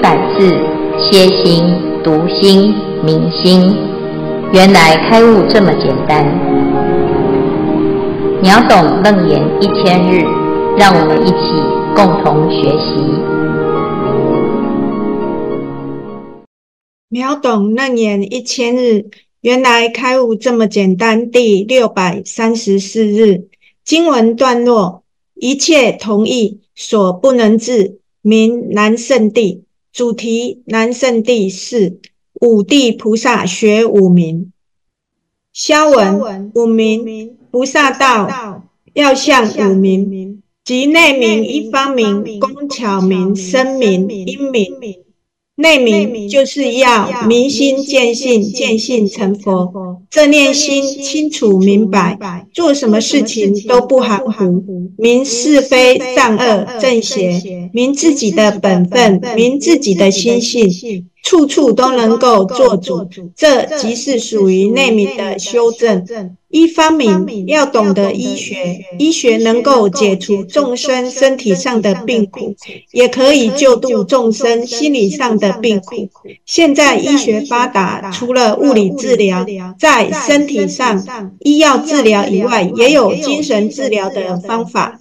百字，歇心、读心、明心，原来开悟这么简单。秒懂楞严一千日，让我们一起共同学习。秒懂楞严一千日，原来开悟这么简单。第六百三十四日，经文段落：一切同意所不能至，名难胜地。主题：南圣地是五地菩萨学五名。消文：五名菩萨道要向五名，即内明、一方名、工巧明、声明、音明。内明就是要明心见性，见性成佛。这念心清楚明白，做什么事情都不含糊。明是非善恶正邪，明自己的本分，明自己的心性。处处都能够做主，这即是属于内明的修正。一方面要懂得医学，医学能够解除众生身体上的病苦，也可以救度众生心理上的病苦。现在医学发达，除了物理治疗，在身体上医药治疗以外，也有精神治疗的方法。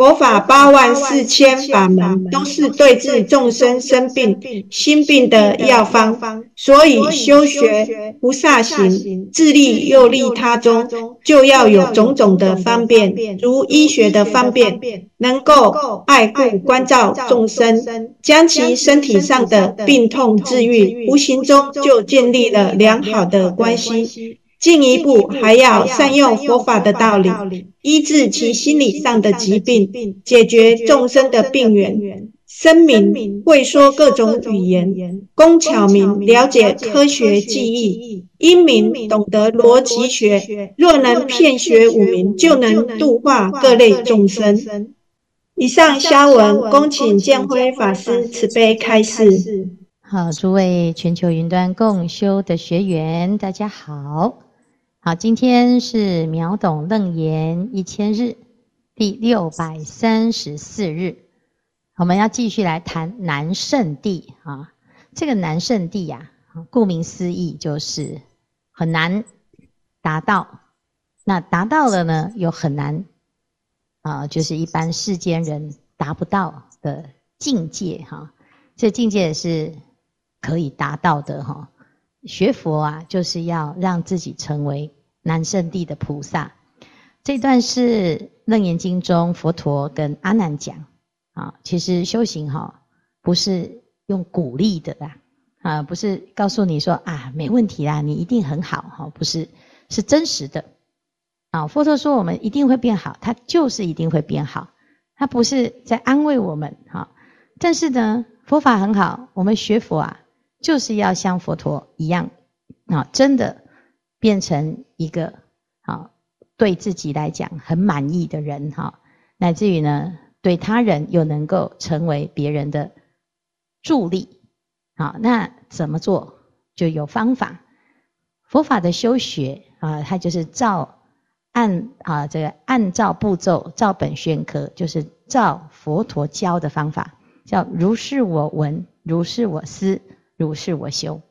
佛法八万四千法门，都是对治众生生病、心病的药方。所以修学菩萨行，自利又利他中，就要有种种的方便，如医学的方便，能够爱护关照众生，将其身体上的病痛治愈，无形中就建立了良好的关系。进一步还要善用佛法的道理，医治其心理上的疾病，解决众生的病源。声明会说各种语言，工巧明了解科学技艺，英明懂得逻辑学。若能骗学五明，就能度化各类众生。以上消文，恭请建辉法师慈悲开示。好，诸位全球云端共修的学员，大家好。好，今天是秒懂楞严一千日第六百三十四日，我们要继续来谈难圣地啊。这个难圣地呀，顾名思义就是很难达到。那达到了呢，又很难啊，就是一般世间人达不到的境界哈。这境界是可以达到的哈。学佛啊，就是要让自己成为南胜地的菩萨。这段是《楞严经》中佛陀跟阿难讲啊。其实修行哈，不是用鼓励的啦，啊，不是告诉你说啊，没问题啦，你一定很好哈，不是，是真实的啊。佛陀说我们一定会变好，他就是一定会变好，他不是在安慰我们哈。但是呢，佛法很好，我们学佛啊。就是要像佛陀一样，啊，真的变成一个啊对自己来讲很满意的人哈，乃至于呢，对他人又能够成为别人的助力，好，那怎么做就有方法。佛法的修学啊，它就是照按啊这个按照步骤照本宣科，就是照佛陀教的方法，叫如是我闻，如是我思。如是我修，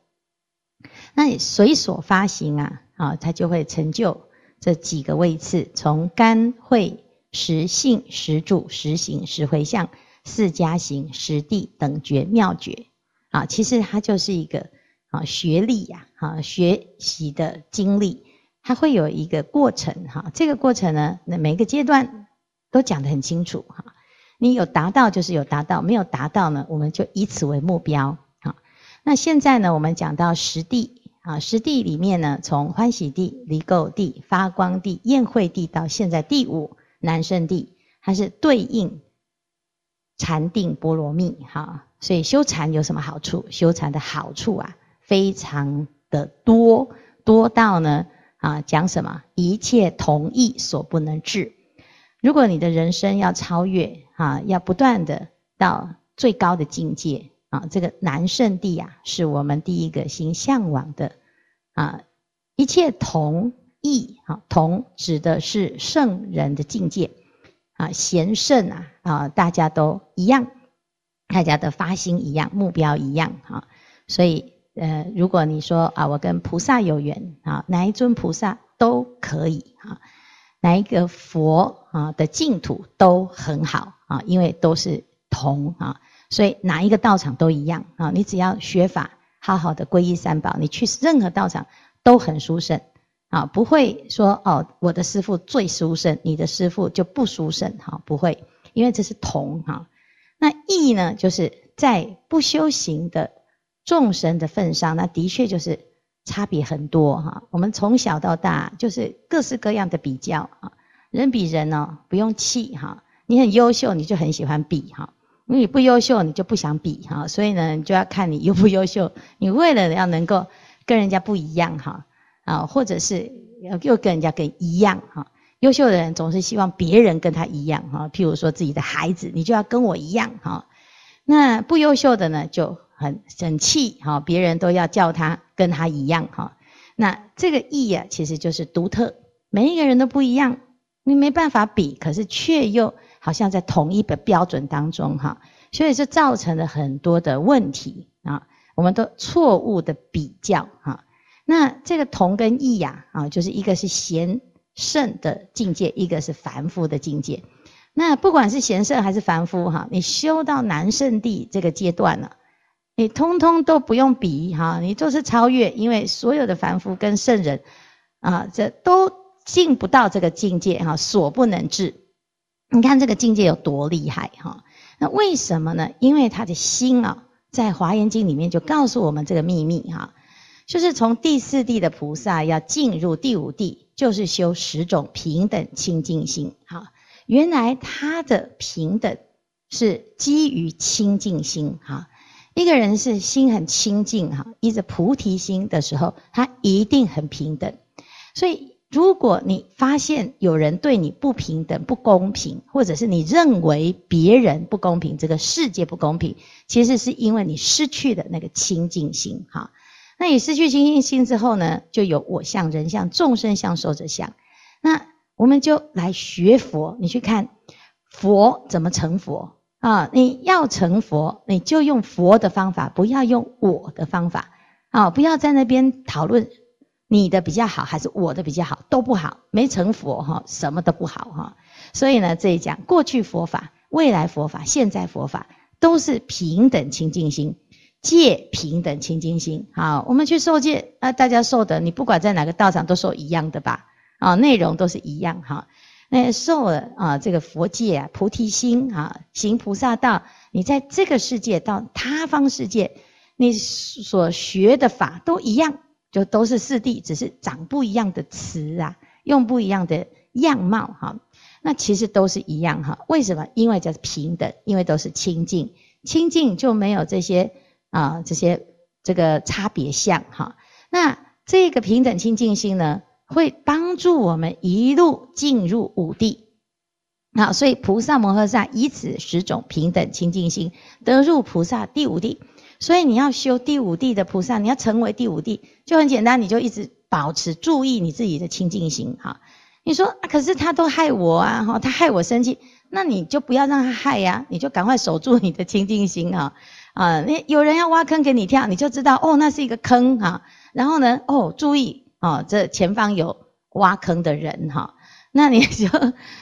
那你随所发行啊，啊，它就会成就这几个位次，从甘慧实性实住实行实回向四加行实地等觉妙觉。啊，其实它就是一个啊学历呀，啊学习的经历，它会有一个过程哈，这个过程呢，那每个阶段都讲得很清楚哈，你有达到就是有达到，没有达到呢，我们就以此为目标。那现在呢，我们讲到十地啊，十地里面呢，从欢喜地、离垢地、发光地、宴会地到现在第五难胜地，它是对应禅定波罗蜜哈。所以修禅有什么好处？修禅的好处啊，非常的多，多到呢啊，讲什么？一切同义所不能至。如果你的人生要超越啊，要不断的到最高的境界。啊，这个南圣地啊，是我们第一个心向往的啊。一切同意，啊，同指的是圣人的境界啊，贤圣啊，啊，大家都一样大家的发心一样，目标一样啊。所以呃，如果你说啊，我跟菩萨有缘啊，哪一尊菩萨都可以啊，哪一个佛啊的净土都很好啊，因为都是同啊，所以哪一个道场都一样啊。你只要学法，好好的皈依三宝，你去任何道场都很殊胜啊，不会说哦，我的师父最殊胜，你的师父就不殊胜哈，不会，因为这是同哈。那异呢，就是在不修行的众生的份上，那的确就是差别很多哈。我们从小到大就是各式各样的比较啊，人比人呢不用气哈。你很优秀，你就很喜欢比哈；你不优秀，你就不想比哈。所以呢，你就要看你优不优秀。你为了要能够跟人家不一样哈啊，或者是又跟人家跟一样哈。优秀的人总是希望别人跟他一样哈，譬如说自己的孩子，你就要跟我一样哈。那不优秀的呢，就很生气哈，别人都要叫他跟他一样哈。那这个异啊，其实就是独特，每一个人都不一样，你没办法比，可是却又好像在同一个标准当中哈，所以就造成了很多的问题啊，我们都错误的比较哈。那这个同跟异呀啊，就是一个是贤。圣的境界，一个是凡夫的境界。那不管是贤圣还是凡夫哈，你修到南圣地这个阶段了，你通通都不用比哈，你就是超越，因为所有的凡夫跟圣人啊，这都进不到这个境界哈，所不能至。你看这个境界有多厉害哈？那为什么呢？因为他的心啊，在华严经里面就告诉我们这个秘密哈，就是从第四地的菩萨要进入第五地。就是修十种平等清净心，哈，原来他的平等是基于清净心，哈，一个人是心很清净，哈，依着菩提心的时候，他一定很平等。所以，如果你发现有人对你不平等、不公平，或者是你认为别人不公平、这个世界不公平，其实是因为你失去了那个清净心，哈。那你失去清净心之后呢，就有我相、人相、众生相、寿者相。那我们就来学佛，你去看佛怎么成佛啊？你要成佛，你就用佛的方法，不要用我的方法啊！不要在那边讨论你的比较好还是我的比较好，都不好，没成佛哈，什么都不好哈。所以呢，这一讲过去佛法、未来佛法、现在佛法都是平等清净心。戒平等清净心，好，我们去受戒啊，大家受的，你不管在哪个道场都受一样的吧，啊，内容都是一样哈。那受了啊，这个佛戒啊，菩提心啊，行菩萨道，你在这个世界到他方世界，你所学的法都一样，就都是四谛，只是长不一样的词啊，用不一样的样貌哈。那其实都是一样哈。为什么？因为叫平等，因为都是清净，清净就没有这些。啊，这些这个差别相哈，那这个平等清净心呢，会帮助我们一路进入五地。好，所以菩萨摩诃萨以此十种平等清净心，得入菩萨第五地。所以你要修第五地的菩萨，你要成为第五地，就很简单，你就一直保持注意你自己的清净心哈。你说啊，可是他都害我啊，哈，他害我生气，那你就不要让他害呀，你就赶快守住你的清净心啊。啊，那有人要挖坑给你跳，你就知道哦，那是一个坑哈。然后呢，哦，注意哦，这前方有挖坑的人哈。那你就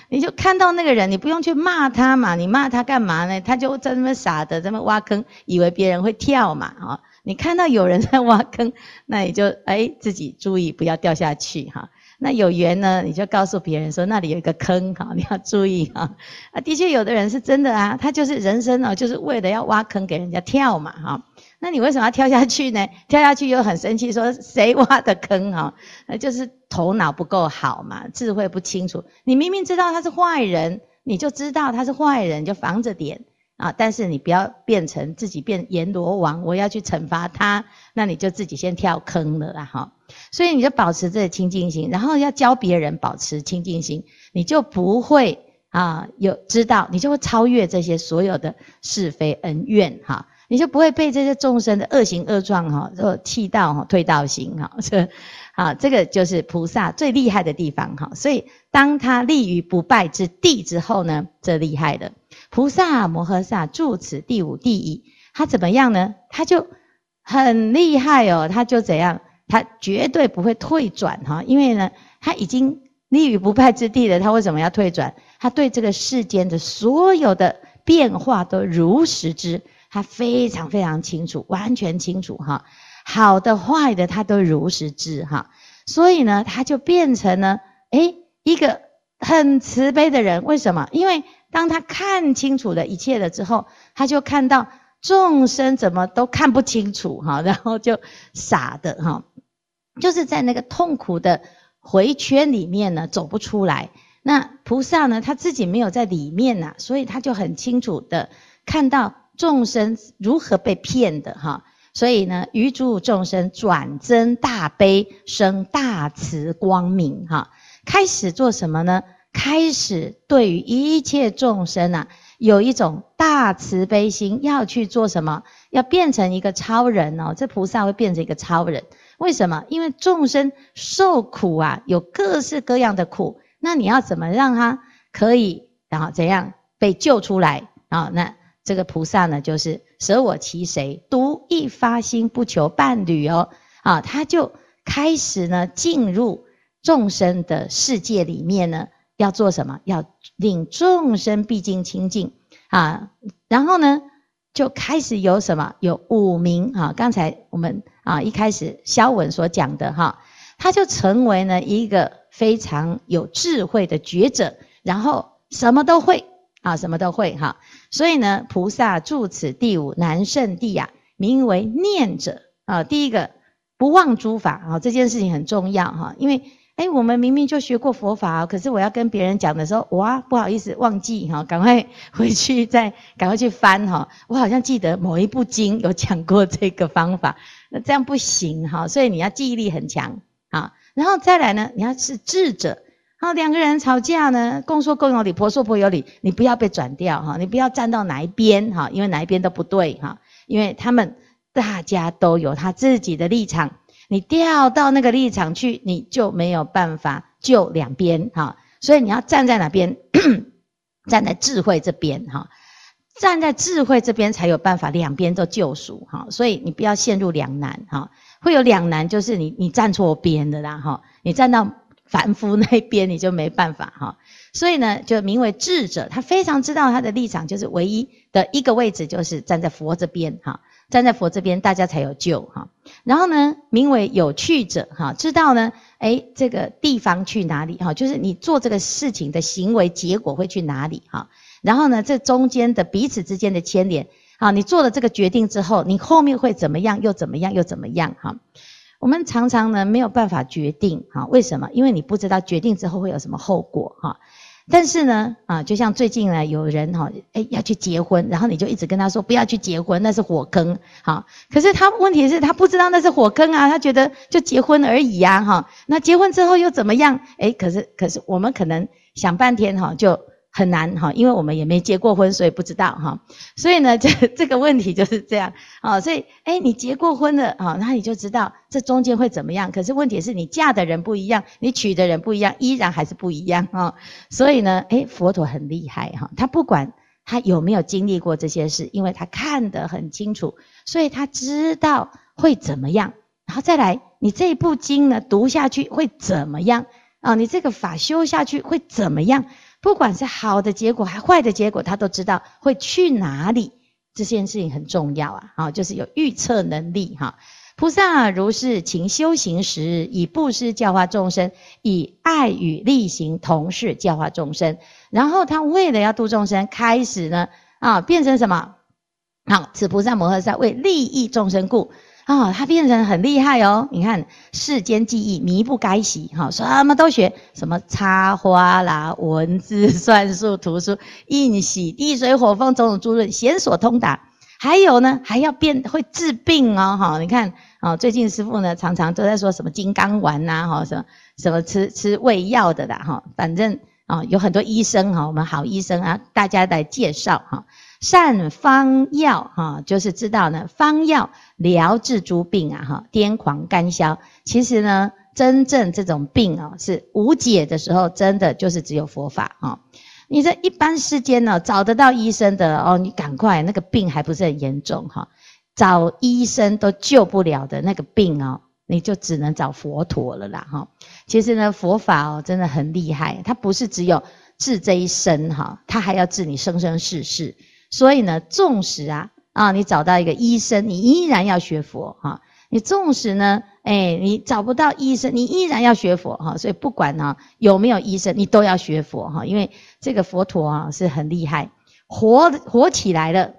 你就看到那个人，你不用去骂他嘛，你骂他干嘛呢？他就在那么傻的在那挖坑，以为别人会跳嘛，哈。你看到有人在挖坑，那你就哎自己注意不要掉下去哈。那有缘呢，你就告诉别人说那里有一个坑哈，你要注意哈。啊，的确有的人是真的啊，他就是人生哦，就是为了要挖坑给人家跳嘛哈。那你为什么要跳下去呢？跳下去又很生气，说谁挖的坑哈？那就是头脑不够好嘛，智慧不清楚。你明明知道他是坏人，你就知道他是坏人，就防着点。啊！但是你不要变成自己变阎罗王，我要去惩罚他，那你就自己先跳坑了啦哈。所以你就保持这个清净心，然后要教别人保持清净心，你就不会啊有知道，你就会超越这些所有的是非恩怨哈，你就不会被这些众生的恶行恶状哈，就气到哈退道行哈。这啊，这个就是菩萨最厉害的地方哈。所以当他立于不败之地之后呢，这厉害了。菩萨摩诃萨住此第五地矣。他怎么样呢？他就很厉害哦，他就怎样？他绝对不会退转哈，因为呢，他已经立于不败之地了。他为什么要退转？他对这个世间的所有的变化都如实知，他非常非常清楚，完全清楚哈。好的坏的，他都如实知哈。所以呢，他就变成了诶一个很慈悲的人。为什么？因为当他看清楚了一切了之后，他就看到众生怎么都看不清楚哈，然后就傻的哈。就是在那个痛苦的回圈里面呢，走不出来。那菩萨呢，他自己没有在里面呐，所以他就很清楚的看到众生如何被骗的哈。所以呢，于诸众生转增大悲，生大慈光明哈。开始做什么呢？开始对于一切众生啊，有一种大慈悲心，要去做什么？要变成一个超人哦。这菩萨会变成一个超人。为什么？因为众生受苦啊，有各式各样的苦。那你要怎么让他可以，然后怎样被救出来啊？那这个菩萨呢，就是舍我其谁，独一发心不求伴侣哦。啊，他就开始呢进入众生的世界里面呢，要做什么？要令众生毕竟清净啊。然后呢，就开始有什么？有五明啊。刚才我们。啊，一开始萧文所讲的哈，他就成为了一个非常有智慧的觉者，然后什么都会啊，什么都会哈。所以呢，菩萨住此第五难胜地呀，名为念者啊。第一个不忘诸法啊，这件事情很重要哈，因为诶我们明明就学过佛法，可是我要跟别人讲的时候，哇，不好意思忘记哈，赶快 回去再赶快去翻哈。我好像记得某一部经有讲过这个方法。那这样不行哈，所以你要记忆力很强啊。然后再来呢，你要是智者，好，两个人吵架呢，公说公有理，婆说婆有理，你不要被转掉哈，你不要站到哪一边哈，因为哪一边都不对哈，因为他们大家都有他自己的立场，你掉到那个立场去，你就没有办法救两边哈，所以你要站在哪边？站在智慧这边哈。站在智慧这边才有办法，两边都救赎哈，所以你不要陷入两难哈。会有两难，就是你你站错边的啦哈，你站到凡夫那边你就没办法哈。所以呢，就名为智者，他非常知道他的立场，就是唯一的一个位置，就是站在佛这边哈，站在佛这边大家才有救哈。然后呢，名为有去者哈，知道呢，诶这个地方去哪里哈，就是你做这个事情的行为结果会去哪里哈。然后呢，这中间的彼此之间的牵连，好，你做了这个决定之后，你后面会怎么样？又怎么样？又怎么样？哈，我们常常呢没有办法决定，哈，为什么？因为你不知道决定之后会有什么后果，哈。但是呢，啊，就像最近呢，有人哈，哎，要去结婚，然后你就一直跟他说不要去结婚，那是火坑，哈。可是他问题是，他不知道那是火坑啊，他觉得就结婚而已呀，哈。那结婚之后又怎么样？哎，可是可是我们可能想半天，哈，就。很难哈，因为我们也没结过婚，所以不知道哈。所以呢，这这个问题就是这样啊。所以，诶你结过婚了啊，那你就知道这中间会怎么样。可是问题是你嫁的人不一样，你娶的人不一样，依然还是不一样啊。所以呢，诶佛陀很厉害哈，他不管他有没有经历过这些事，因为他看得很清楚，所以他知道会怎么样。然后再来，你这部经呢读下去会怎么样啊？你这个法修下去会怎么样？不管是好的结果还坏的结果，他都知道会去哪里。这件事情很重要啊，好，就是有预测能力哈。菩萨如是勤修行时，以布施教化众生，以爱与力行同事教化众生。然后他为了要度众生，开始呢啊，变成什么？好，此菩萨摩诃萨为利益众生故。啊、哦，他变成很厉害哦！你看世间技艺靡不该习，哈，什么都学，什么插花啦、文字、算术、图书、印玺、地水火风种种诸论，贤所通达。还有呢，还要变会治病哦，哈！你看啊，最近师傅呢常常都在说什么金刚丸呐，哈，什么什么吃吃胃药的啦，哈，反正啊有很多医生哈，我们好医生啊，大家来介绍哈。善方药哈，就是知道呢，方药疗治诸病啊哈，颠狂干消。其实呢，真正这种病啊是无解的时候，真的就是只有佛法哈。你这一般世间呢，找得到医生的哦，你赶快，那个病还不是很严重哈，找医生都救不了的那个病哦，你就只能找佛陀了啦哈。其实呢，佛法哦真的很厉害，它不是只有治这一生哈，它还要治你生生世世。所以呢，纵使啊啊，你找到一个医生，你依然要学佛哈。你纵使呢，哎，你找不到医生，你依然要学佛哈。所以不管呢有没有医生，你都要学佛哈，因为这个佛陀啊是很厉害，活活起来了，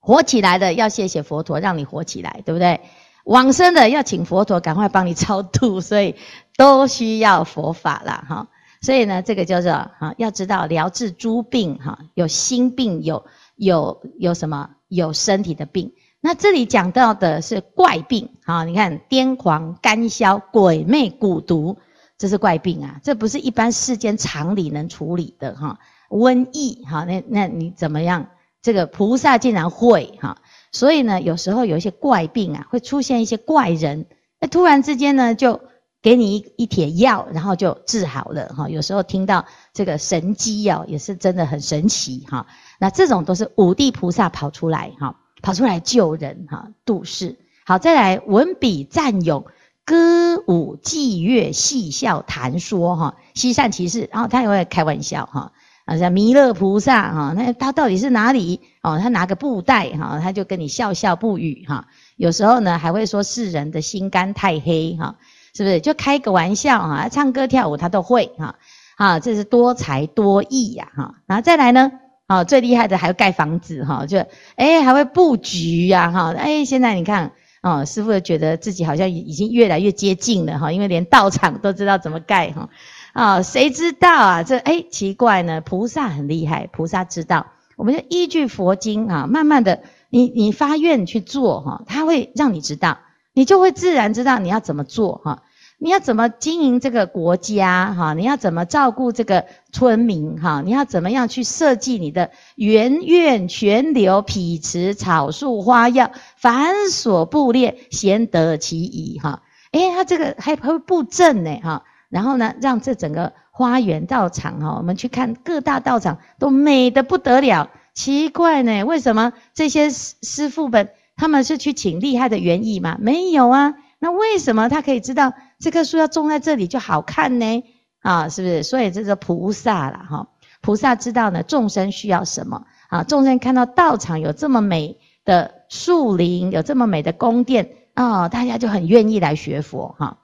活起来了，要谢谢佛陀让你活起来，对不对？往生的要请佛陀赶快帮你超度，所以都需要佛法啦哈。所以呢，这个叫做哈，要知道疗治诸病哈，有心病，有有有什么，有身体的病。那这里讲到的是怪病，哈，你看癫狂、干消、鬼魅、蛊毒，这是怪病啊，这不是一般世间常理能处理的哈。瘟疫，哈，那那你怎么样？这个菩萨竟然会哈，所以呢，有时候有一些怪病啊，会出现一些怪人，那突然之间呢，就给你一一帖药，然后就治好了哈。有时候听到这个神迹哦，也是真的很神奇哈。那这种都是五地菩萨跑出来哈。跑出来救人哈，度世。好，再来文笔赞咏，歌舞伎乐，戏笑谈说哈，嬉善其事。然后他也会开玩笑哈，啊像弥勒菩萨哈，那他到底是哪里？哦，他拿个布袋哈，他就跟你笑笑不语哈。有时候呢，还会说世人的心肝太黑哈，是不是？就开个玩笑哈，唱歌跳舞他都会哈。啊，这是多才多艺呀哈。然后再来呢？啊，最厉害的还要盖房子哈，就诶还会布局呀哈，诶现在你看哦，师父觉得自己好像已经越来越接近了哈，因为连道场都知道怎么盖哈，啊，谁知道啊？这诶奇怪呢，菩萨很厉害，菩萨知道，我们就依据佛经啊，慢慢的你你发愿去做哈，他会让你知道，你就会自然知道你要怎么做哈。你要怎么经营这个国家哈？你要怎么照顾这个村民哈？你要怎么样去设计你的园院、泉流、陂池、草树、花药、繁琐布列，贤得其宜哈？诶，他这个还会布阵呢哈？然后呢，让这整个花园道场哈，我们去看各大道场都美得不得了。奇怪呢，为什么这些师师父们他们是去请厉害的园艺吗？没有啊。那为什么他可以知道这棵树要种在这里就好看呢？啊，是不是？所以这是菩萨啦，哈，菩萨知道呢众生需要什么啊？众生看到道场有这么美的树林，有这么美的宫殿啊，大家就很愿意来学佛哈。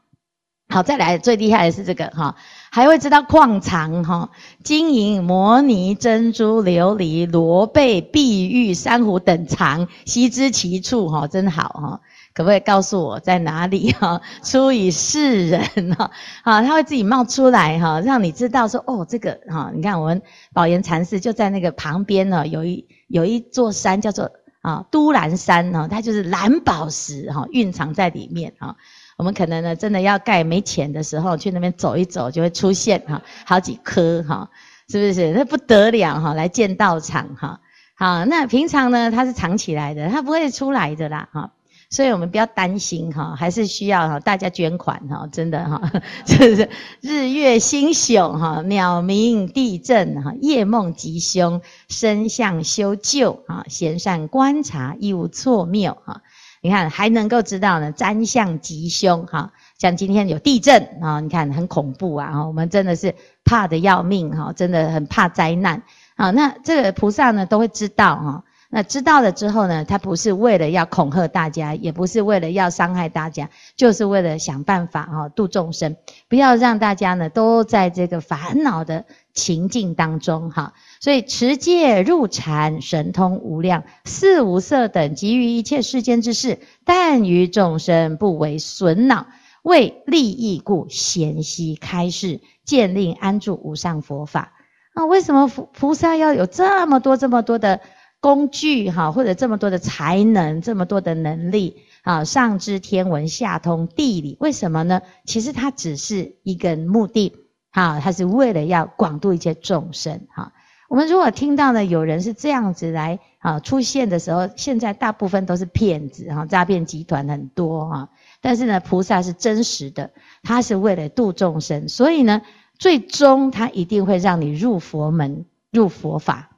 好，再来最厉害的是这个哈，还会知道矿藏哈，金银、摩尼、珍珠、琉璃、罗贝、碧玉、珊瑚等藏，悉知其处哈，真好哈。可不可以告诉我在哪里哈？出于世人哈，啊，他会自己冒出来哈，让你知道说哦，这个哈，你看我们宝岩禅寺就在那个旁边呢，有一有一座山叫做啊都兰山哈，它就是蓝宝石哈蕴藏在里面哈。我们可能呢真的要盖没钱的时候去那边走一走，就会出现哈好几颗哈，是不是？那不得了哈，来建道场哈。好，那平常呢它是藏起来的，它不会出来的啦哈。所以我们不要担心哈，还是需要哈大家捐款哈，真的哈，就是日月星宿哈，鸟鸣地震哈，夜梦吉凶，身相修旧哈，贤善观察，亦无错谬哈。你看还能够知道呢，占相吉凶哈，像今天有地震啊，你看很恐怖啊，我们真的是怕的要命哈，真的很怕灾难啊。那这个菩萨呢都会知道哈。那知道了之后呢，他不是为了要恐吓大家，也不是为了要伤害大家，就是为了想办法哈度众生，不要让大家呢都在这个烦恼的情境当中哈。所以持戒入禅，神通无量，四无色等，及于一切世间之事，但于众生不为损恼，为利益故，贤悉开示，建令安住无上佛法。那，为什么菩菩萨要有这么多这么多的？工具哈，或者这么多的才能，这么多的能力啊，上知天文，下通地理，为什么呢？其实它只是一个目的，哈，它是为了要广度一切众生哈。我们如果听到呢，有人是这样子来啊出现的时候，现在大部分都是骗子哈，诈骗集团很多哈。但是呢，菩萨是真实的，他是为了度众生，所以呢，最终他一定会让你入佛门、入佛法。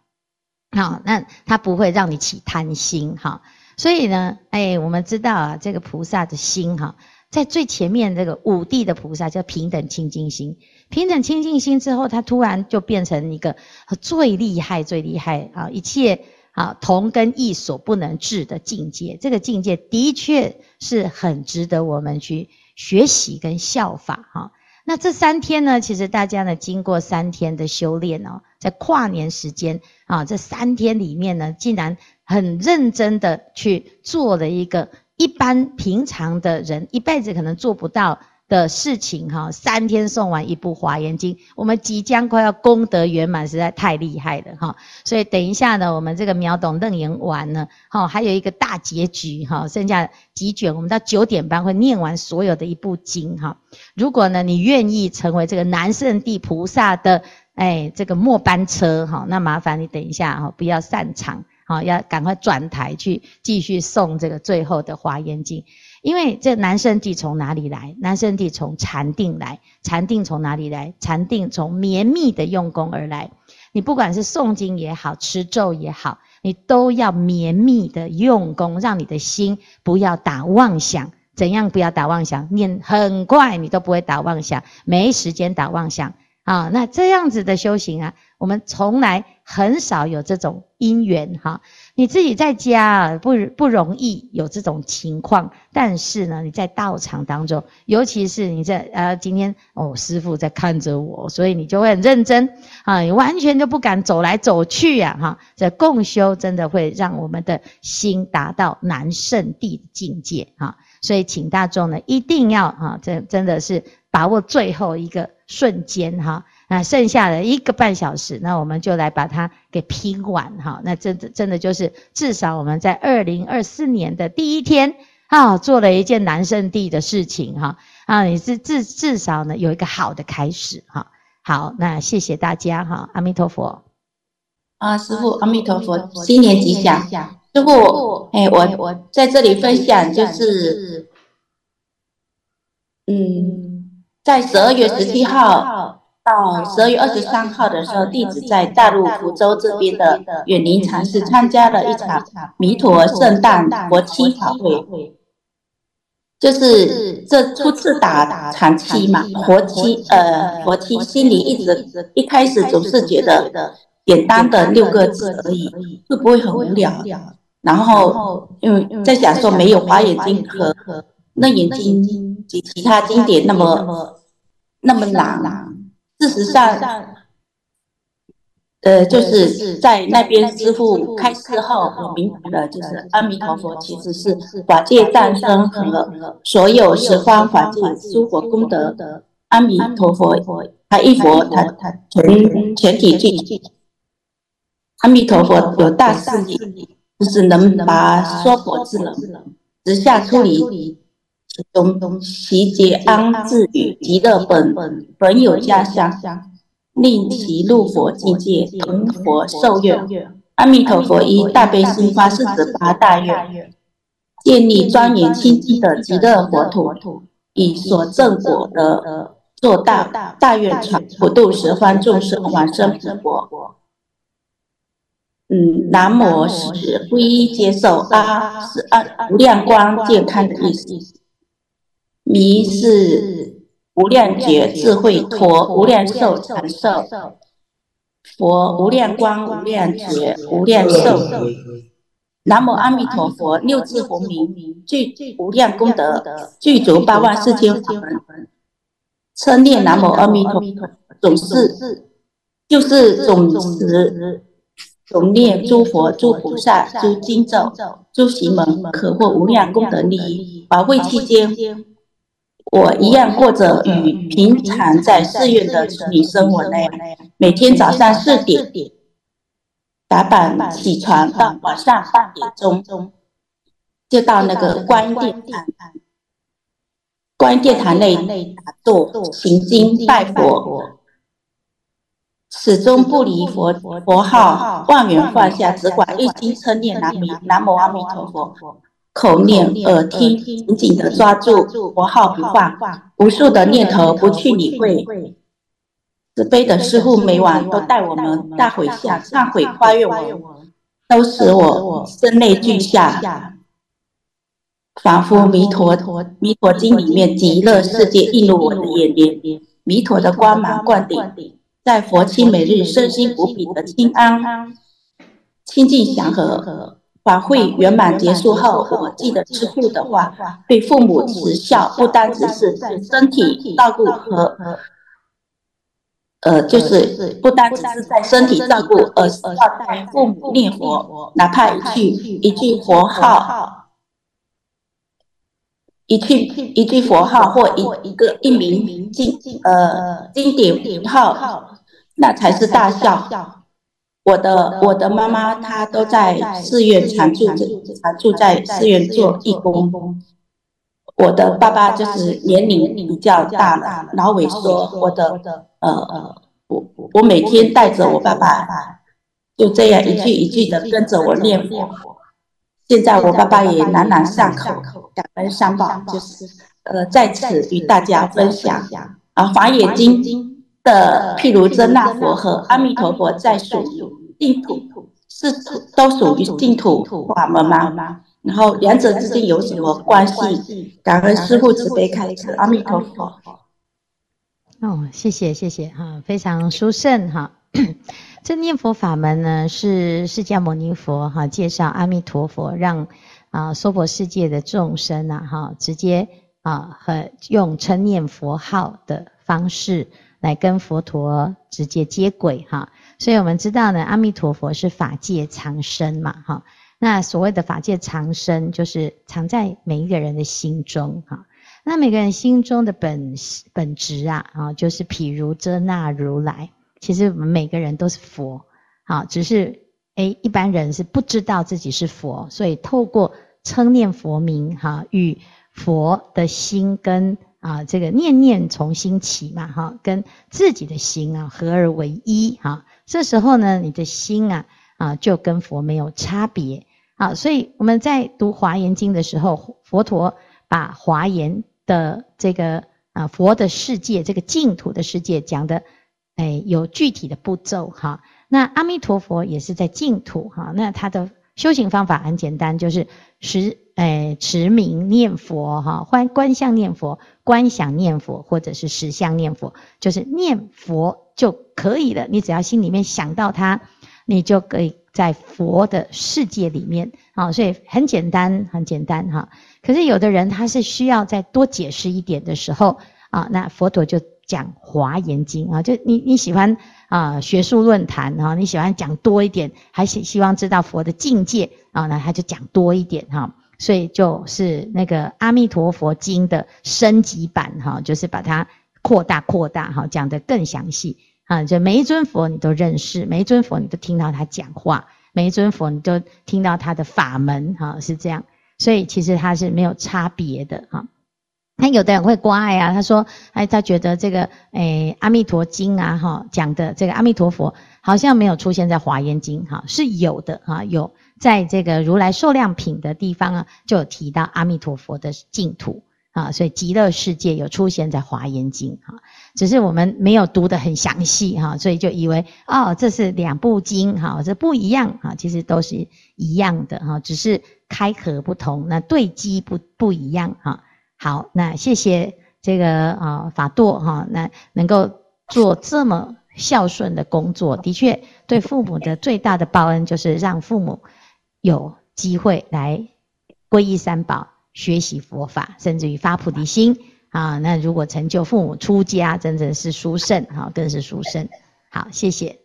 好，那他不会让你起贪心。哈，所以呢，哎，我们知道啊，这个菩萨的心哈，在最前面这个五地的菩萨叫平等清净心。平等清净心之后，他突然就变成一个最厉害、最厉害啊，一切。啊，同根异所不能治的境界，这个境界的确是很值得我们去学习跟效法哈。那这三天呢，其实大家呢经过三天的修炼哦，在跨年时间啊，这三天里面呢，竟然很认真的去做了一个一般平常的人一辈子可能做不到的事情哈，三天送完一部《华严经》，我们即将快要功德圆满，实在太厉害了哈。所以等一下呢，我们这个秒懂楞严完呢，哈，还有一个大结局哈，剩下几卷，我们到九点半会念完所有的一部经哈。如果呢，你愿意成为这个南圣地菩萨的哎这个末班车哈，那麻烦你等一下哈，不要散场哈，要赶快转台去继续送这个最后的《华严经》。因为这南圣地从哪里来？南圣地从禅定来，禅定从哪里来？禅定从绵密的用功而来。你不管是诵经也好，持咒也好，你都要绵密的用功，让你的心不要打妄想。怎样不要打妄想？念很快，你都不会打妄想，没时间打妄想啊。那这样子的修行啊，我们从来很少有这种因缘哈。你自己在家，不不容易有这种情况，但是呢，你在道场当中，尤其是你在呃今天哦，师父在看着我，所以你就会很认真啊，你完全就不敢走来走去呀，哈，这共修真的会让我们的心达到南圣地的境界哈，所以请大众呢一定要哈，这真的是把握最后一个瞬间哈。那剩下的一个半小时，那我们就来把它给拼完哈。那真的真的就是至少我们在二零二四年的第一天啊，做了一件难胜地的事情哈。啊，也是至至少呢有一个好的开始哈。好，那谢谢大家哈，阿弥陀佛。啊，师傅，阿弥陀佛，新年吉祥。师傅，哎，我我在这里分享就是，嗯，在十二月十七号。到十二月二十三号的时候，弟子在大陆福州这边的远林禅寺参加了一场弥陀圣诞佛七法会，就是这初次打禅期嘛，佛七呃佛七，心里一直一开始总是觉得简单的六个字而已，会不会很无聊？然后因为在想说没有华严经和楞严经及其他经典那么那么难。事实上，呃，就是在那边师傅开示后，我明白了，就是阿弥陀佛其实是法界诞生和所有十方法界诸佛功德。阿弥陀佛，他一佛，他他全全体具。阿弥陀佛有大势力，就是能把娑婆之人直下出离。东东其劫安置于极乐本本本有家乡，令其入佛境界，同佛受愿。阿弥陀佛一大悲心发誓十八大愿，建立庄严清净的极乐国土，以所证果的做大大愿传，普度十方众生往生极乐。嗯，南无是皈依接受阿是阿无量光健康的意思。弥是无量觉智慧陀无量寿长寿，佛无量光无量觉无量寿。南无阿弥陀佛，六字洪名具无量功德，具足八万四千法门。称念南无阿弥陀佛，总是就是总持总念诸佛、诸菩萨、诸经咒、诸行门，可获无量功德利益。法会期间。我一样过着与平常在寺院的处女生活那样，每天早上四点打板起床，到晚上八点钟就到那个观音殿堂，观音殿堂内打坐行经拜佛，始终不离佛佛号，万缘放下，只管一心称念南无南无阿弥陀佛。口念耳听，紧紧地抓住佛号不放，无数的念头不去理会。慈悲的师父每晚都带我们大悔下、忏悔、发愿文，都使我声泪俱下，仿佛弥陀弥陀经里面极乐世界映入我的眼帘，弥陀的光芒灌顶，在佛七每日身心无比的清安、清净祥和。法会圆满结束后，我记得师父的话，对父母慈孝，不单只是身体照顾和，呃，就是不单只是在身体照顾，而是要带父母念佛，哪怕一句一句佛号，一句一句佛号或一一个一名经呃经典名号，那才是大孝。我的我的妈妈她都在寺院常住着，常住在寺院做义工。我的爸爸就是年龄比较大了，脑萎缩。我的呃呃，我我每天带着我爸爸，就这样一句一句的跟着我念佛。现在我爸爸也朗朗上口，感恩三宝，就是呃在此与大家分享啊，《华严经》的譬如真那佛和阿弥陀佛在属于净土是都属于净土法门吗？然后两者之间有什么关系？感恩师父慈悲开示，阿弥陀佛。哦，谢谢谢谢哈，非常殊胜哈。这念佛法门呢，是释迦牟尼佛哈介绍阿弥陀佛，让啊娑婆世界的众生呐哈直接啊和用称念佛号的方式来跟佛陀直接接轨哈。所以我们知道呢，阿弥陀佛是法界常生嘛，哈。那所谓的法界常生，就是藏在每一个人的心中，哈。那每个人心中的本本质啊，啊，就是譬如遮那如来。其实我们每个人都是佛，好，只是诶，一般人是不知道自己是佛，所以透过称念佛名，哈，与佛的心跟啊这个念念从心起嘛，哈，跟自己的心啊合而为一，哈。这时候呢，你的心啊啊就跟佛没有差别啊，所以我们在读华严经的时候，佛陀把华严的这个啊佛的世界，这个净土的世界讲的，哎有具体的步骤哈。那阿弥陀佛也是在净土哈，那他的修行方法很简单，就是持哎持名念佛哈，观观相念佛、观想念佛，或者是实相念佛，就是念佛。就可以了。你只要心里面想到他，你就可以在佛的世界里面啊。所以很简单，很简单哈。可是有的人他是需要再多解释一点的时候啊，那佛陀就讲《华严经》啊。就你你喜欢啊学术论坛哈，你喜欢讲多一点，还希希望知道佛的境界啊，那他就讲多一点哈。所以就是那个《阿弥陀佛经》的升级版哈，就是把它扩大扩大哈，讲得更详细。啊，就每一尊佛你都认识，每一尊佛你都听到他讲话，每一尊佛你都听到他的法门，哈，是这样。所以其实他是没有差别的，哈。那有的人会关爱啊，他说，哎，他觉得这个，诶，《阿弥陀经》啊，哈，讲的这个阿弥陀佛好像没有出现在《华严经》，哈，是有的，哈，有在这个如来寿量品的地方啊，就有提到阿弥陀佛的净土。啊，所以极乐世界有出现在华严经哈，只是我们没有读得很详细哈，所以就以为哦，这是两部经哈，这不一样哈，其实都是一样的哈，只是开合不同，那对机不不一样哈。好，那谢谢这个啊法舵哈，那能够做这么孝顺的工作，的确对父母的最大的报恩就是让父母有机会来皈依三宝。学习佛法，甚至于发菩提心啊！那如果成就父母出家，真正是殊胜啊，更是殊胜。好，谢谢。